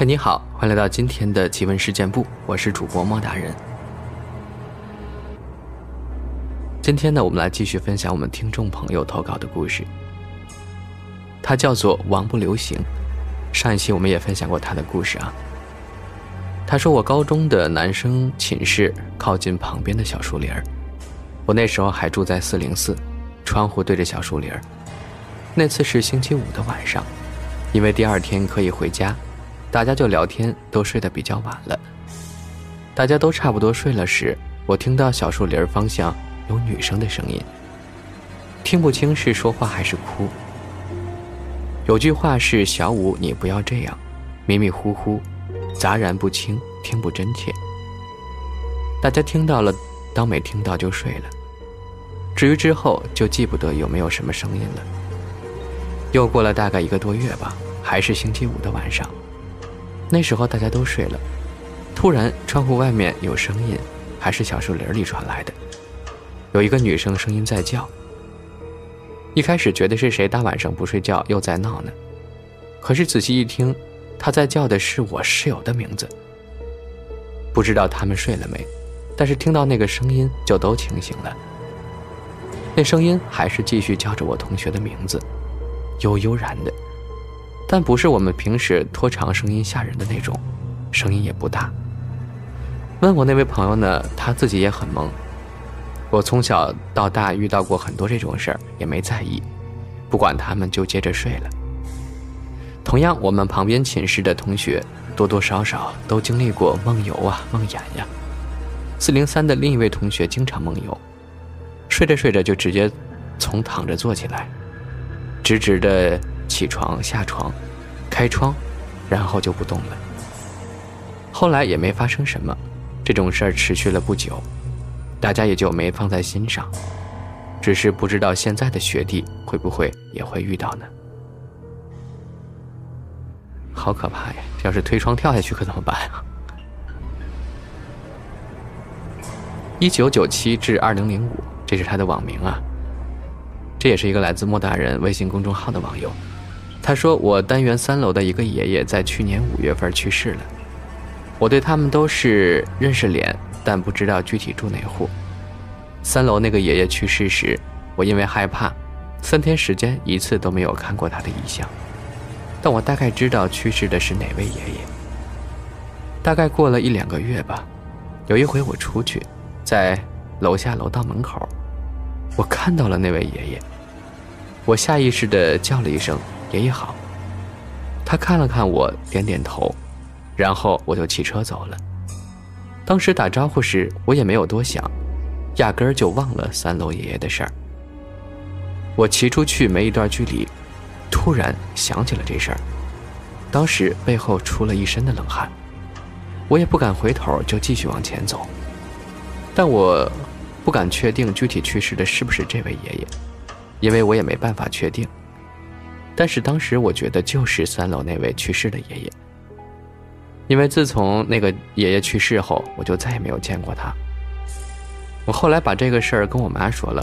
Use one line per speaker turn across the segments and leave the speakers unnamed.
嗨，你好，欢迎来到今天的奇闻事件部，我是主播莫大人。今天呢，我们来继续分享我们听众朋友投稿的故事。他叫做王不留行，上一期我们也分享过他的故事啊。他说我高中的男生寝室靠近旁边的小树林儿，我那时候还住在四零四，窗户对着小树林儿。那次是星期五的晚上，因为第二天可以回家。大家就聊天，都睡得比较晚了。大家都差不多睡了时，我听到小树林方向有女生的声音，听不清是说话还是哭。有句话是“小五，你不要这样”，迷迷糊糊，杂然不清，听不真切。大家听到了，当没听到就睡了。至于之后，就记不得有没有什么声音了。又过了大概一个多月吧，还是星期五的晚上。那时候大家都睡了，突然窗户外面有声音，还是小树林里传来的，有一个女生声音在叫。一开始觉得是谁大晚上不睡觉又在闹呢，可是仔细一听，她在叫的是我室友的名字。不知道他们睡了没，但是听到那个声音就都清醒了。那声音还是继续叫着我同学的名字，悠悠然的。但不是我们平时拖长声音吓人的那种，声音也不大。问我那位朋友呢，他自己也很懵。我从小到大遇到过很多这种事儿，也没在意，不管他们就接着睡了。同样，我们旁边寝室的同学多多少少都经历过梦游啊、梦魇呀。四零三的另一位同学经常梦游，睡着睡着就直接从躺着坐起来，直直的。起床、下床、开窗，然后就不动了。后来也没发生什么，这种事儿持续了不久，大家也就没放在心上。只是不知道现在的学弟会不会也会遇到呢？好可怕呀！要是推窗跳下去可怎么办啊？一九九七至二零零五，这是他的网名啊。这也是一个来自莫大人微信公众号的网友。他说：“我单元三楼的一个爷爷在去年五月份去世了，我对他们都是认识脸，但不知道具体住哪户。三楼那个爷爷去世时，我因为害怕，三天时间一次都没有看过他的遗像，但我大概知道去世的是哪位爷爷。大概过了一两个月吧，有一回我出去，在楼下楼道门口，我看到了那位爷爷，我下意识地叫了一声。”爷爷好，他看了看我，点点头，然后我就骑车走了。当时打招呼时，我也没有多想，压根儿就忘了三楼爷爷的事儿。我骑出去没一段距离，突然想起了这事儿，当时背后出了一身的冷汗，我也不敢回头，就继续往前走。但我不敢确定具体去世的是不是这位爷爷，因为我也没办法确定。但是当时我觉得就是三楼那位去世的爷爷，因为自从那个爷爷去世后，我就再也没有见过他。我后来把这个事儿跟我妈说了，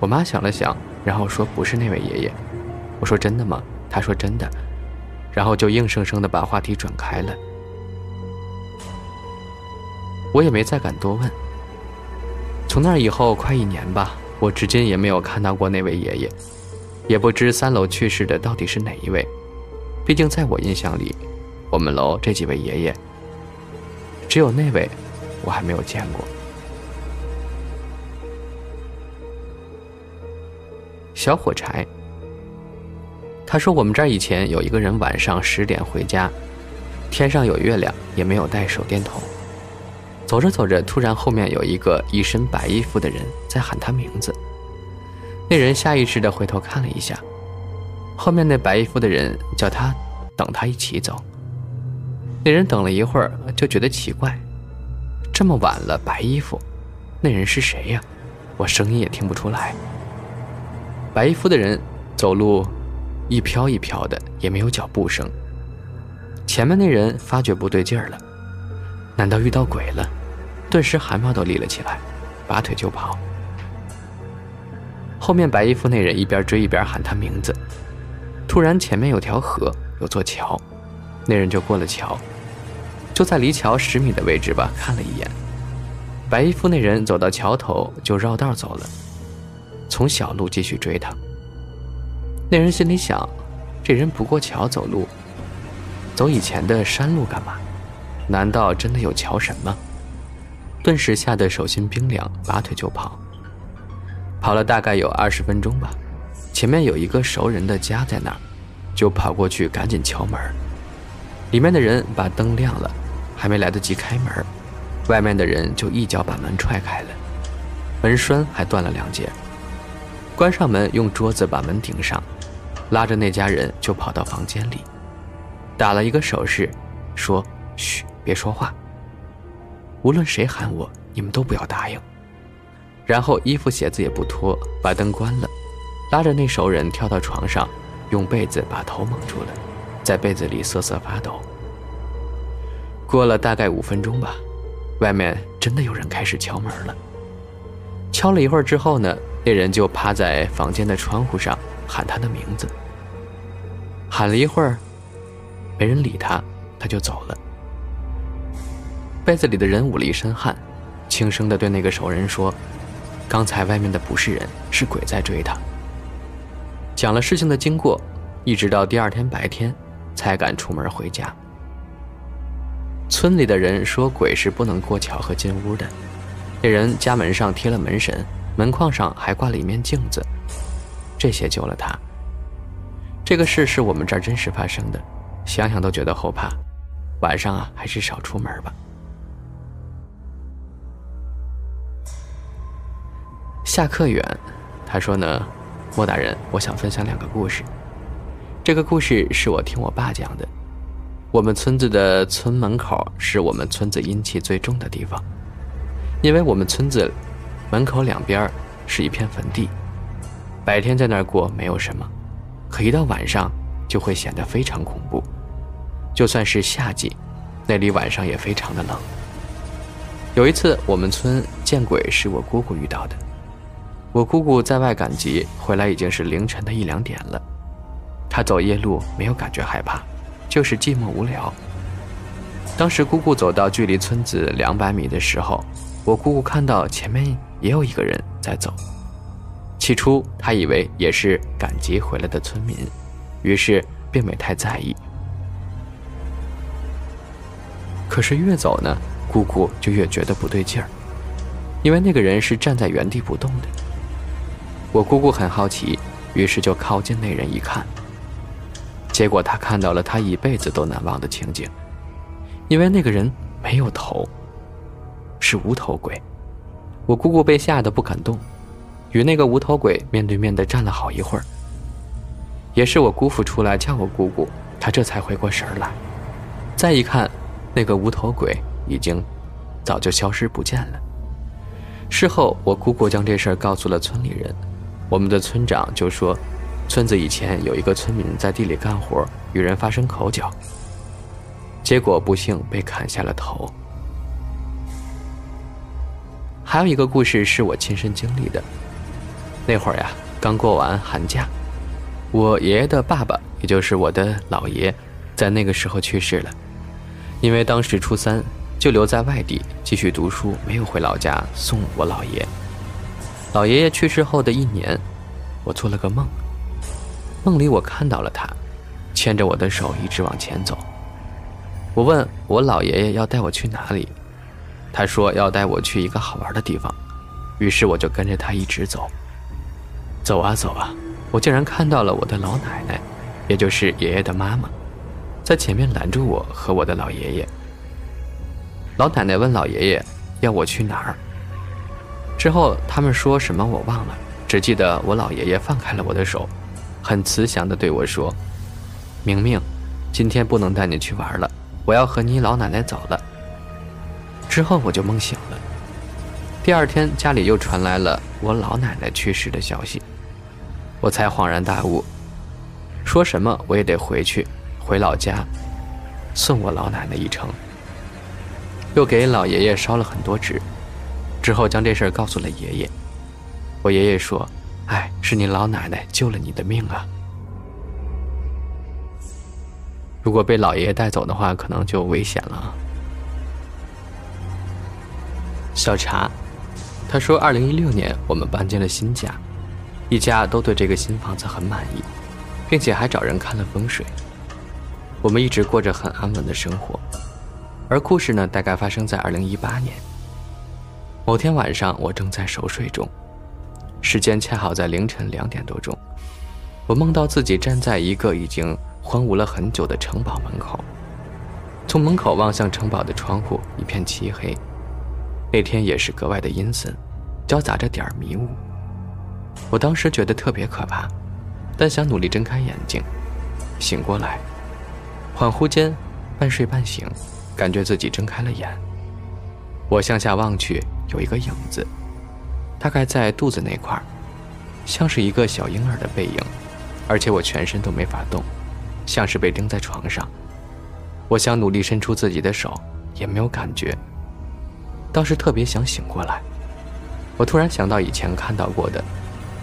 我妈想了想，然后说不是那位爷爷。我说真的吗？她说真的，然后就硬生生的把话题转开了。我也没再敢多问。从那以后快一年吧，我至今也没有看到过那位爷爷。也不知三楼去世的到底是哪一位，毕竟在我印象里，我们楼这几位爷爷，只有那位我还没有见过。小火柴，他说我们这儿以前有一个人晚上十点回家，天上有月亮，也没有带手电筒，走着走着，突然后面有一个一身白衣服的人在喊他名字。那人下意识地回头看了一下，后面那白衣服的人叫他等他一起走。那人等了一会儿，就觉得奇怪，这么晚了，白衣服，那人是谁呀？我声音也听不出来。白衣服的人走路一飘一飘的，也没有脚步声。前面那人发觉不对劲儿了，难道遇到鬼了？顿时汗毛都立了起来，拔腿就跑。后面白衣服那人一边追一边喊他名字。突然，前面有条河，有座桥，那人就过了桥，就在离桥十米的位置吧，看了一眼。白衣服那人走到桥头就绕道走了，从小路继续追他。那人心里想：这人不过桥走路，走以前的山路干嘛？难道真的有桥神吗？顿时吓得手心冰凉，拔腿就跑。跑了大概有二十分钟吧，前面有一个熟人的家在那儿，就跑过去赶紧敲门。里面的人把灯亮了，还没来得及开门，外面的人就一脚把门踹开了，门栓还断了两截。关上门，用桌子把门顶上，拉着那家人就跑到房间里，打了一个手势，说：“嘘，别说话。无论谁喊我，你们都不要答应。”然后衣服鞋子也不脱，把灯关了，拉着那熟人跳到床上，用被子把头蒙住了，在被子里瑟瑟发抖。过了大概五分钟吧，外面真的有人开始敲门了。敲了一会儿之后呢，那人就趴在房间的窗户上喊他的名字。喊了一会儿，没人理他，他就走了。被子里的人捂了一身汗，轻声地对那个熟人说。刚才外面的不是人，是鬼在追他。讲了事情的经过，一直到第二天白天，才敢出门回家。村里的人说鬼是不能过桥和进屋的。那人家门上贴了门神，门框上还挂了一面镜子，这些救了他。这个事是我们这儿真实发生的，想想都觉得后怕。晚上啊，还是少出门吧。下课远，他说呢，莫大人，我想分享两个故事。这个故事是我听我爸讲的。我们村子的村门口是我们村子阴气最重的地方，因为我们村子门口两边是一片坟地，白天在那儿过没有什么，可一到晚上就会显得非常恐怖。就算是夏季，那里晚上也非常的冷。有一次我们村见鬼，是我姑姑遇到的。我姑姑在外赶集回来已经是凌晨的一两点了，她走夜路没有感觉害怕，就是寂寞无聊。当时姑姑走到距离村子两百米的时候，我姑姑看到前面也有一个人在走，起初她以为也是赶集回来的村民，于是并没太在意。可是越走呢，姑姑就越觉得不对劲儿，因为那个人是站在原地不动的。我姑姑很好奇，于是就靠近那人一看。结果她看到了她一辈子都难忘的情景，因为那个人没有头，是无头鬼。我姑姑被吓得不敢动，与那个无头鬼面对面的站了好一会儿。也是我姑父出来叫我姑姑，她这才回过神来。再一看，那个无头鬼已经早就消失不见了。事后，我姑姑将这事告诉了村里人。我们的村长就说，村子以前有一个村民在地里干活，与人发生口角，结果不幸被砍下了头。还有一个故事是我亲身经历的，那会儿呀，刚过完寒假，我爷爷的爸爸，也就是我的姥爷，在那个时候去世了，因为当时初三，就留在外地继续读书，没有回老家送我姥爷。老爷爷去世后的一年，我做了个梦。梦里我看到了他，牵着我的手一直往前走。我问我老爷爷要带我去哪里，他说要带我去一个好玩的地方。于是我就跟着他一直走。走啊走啊，我竟然看到了我的老奶奶，也就是爷爷的妈妈，在前面拦住我和我的老爷爷。老奶奶问老爷爷要我去哪儿。之后他们说什么我忘了，只记得我老爷爷放开了我的手，很慈祥地对我说：“明明，今天不能带你去玩了，我要和你老奶奶走了。”之后我就梦醒了。第二天家里又传来了我老奶奶去世的消息，我才恍然大悟，说什么我也得回去，回老家，送我老奶奶一程。又给老爷爷烧了很多纸，之后将这事儿告诉了爷爷。我爷爷说。哎，是你老奶奶救了你的命啊！如果被老爷爷带走的话，可能就危险了。小茶，他说，二零一六年我们搬进了新家，一家都对这个新房子很满意，并且还找人看了风水。我们一直过着很安稳的生活，而故事呢，大概发生在二零一八年某天晚上，我正在熟睡中。时间恰好在凌晨两点多钟，我梦到自己站在一个已经荒芜了很久的城堡门口，从门口望向城堡的窗户一片漆黑，那天也是格外的阴森，交杂着点儿迷雾。我当时觉得特别可怕，但想努力睁开眼睛，醒过来，恍惚间半睡半醒，感觉自己睁开了眼。我向下望去，有一个影子。大概在肚子那块儿，像是一个小婴儿的背影，而且我全身都没法动，像是被钉在床上。我想努力伸出自己的手，也没有感觉。倒是特别想醒过来。我突然想到以前看到过的，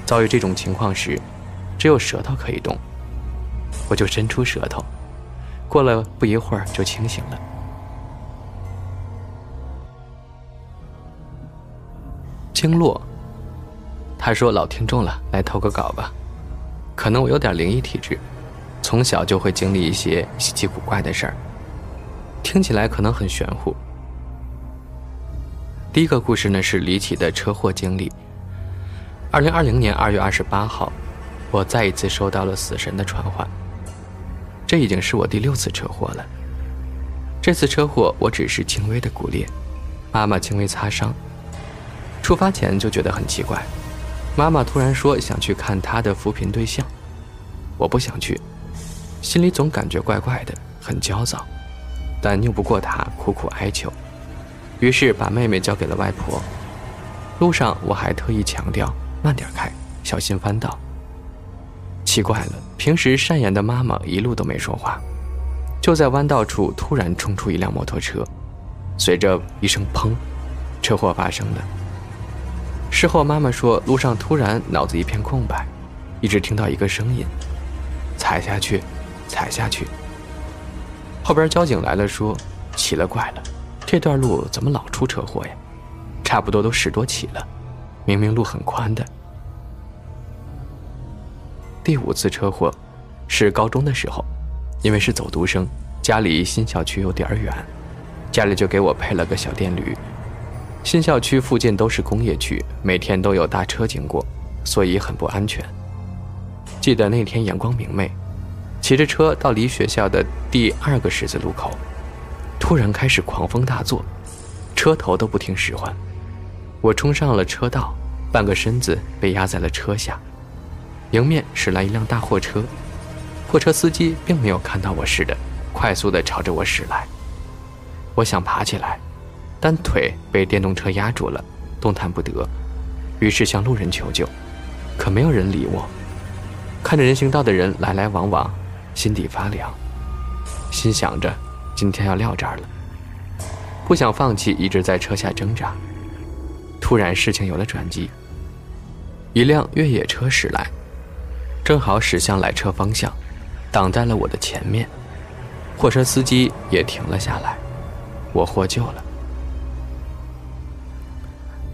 遭遇这种情况时，只有舌头可以动。我就伸出舌头，过了不一会儿就清醒了。经络，他说：“老听众了，来投个稿吧。可能我有点灵异体质，从小就会经历一些稀奇古怪的事儿，听起来可能很玄乎。第一个故事呢是离奇的车祸经历。二零二零年二月二十八号，我再一次收到了死神的传唤。这已经是我第六次车祸了。这次车祸我只是轻微的骨裂，妈妈轻微擦伤。”出发前就觉得很奇怪，妈妈突然说想去看她的扶贫对象，我不想去，心里总感觉怪怪的，很焦躁，但拗不过她，苦苦哀求，于是把妹妹交给了外婆。路上我还特意强调慢点开，小心翻道。奇怪了，平时善言的妈妈一路都没说话，就在弯道处突然冲出一辆摩托车，随着一声砰，车祸发生了。事后，妈妈说路上突然脑子一片空白，一直听到一个声音：“踩下去，踩下去。”后边交警来了，说：“奇了怪了，这段路怎么老出车祸呀？差不多都十多起了，明明路很宽的。”第五次车祸是高中的时候，因为是走读生，家离新校区有点远，家里就给我配了个小电驴。新校区附近都是工业区，每天都有大车经过，所以很不安全。记得那天阳光明媚，骑着车到离学校的第二个十字路口，突然开始狂风大作，车头都不听使唤。我冲上了车道，半个身子被压在了车下。迎面驶来一辆大货车，货车司机并没有看到我似的，快速地朝着我驶来。我想爬起来。但腿被电动车压住了，动弹不得，于是向路人求救，可没有人理我。看着人行道的人来来往往，心底发凉，心想着今天要撂这儿了，不想放弃，一直在车下挣扎。突然，事情有了转机，一辆越野车驶来，正好驶向来车方向，挡在了我的前面。货车司机也停了下来，我获救了。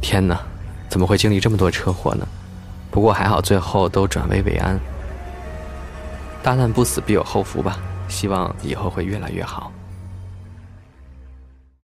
天哪，怎么会经历这么多车祸呢？不过还好，最后都转危为安。大难不死必有后福吧，希望以后会越来越好。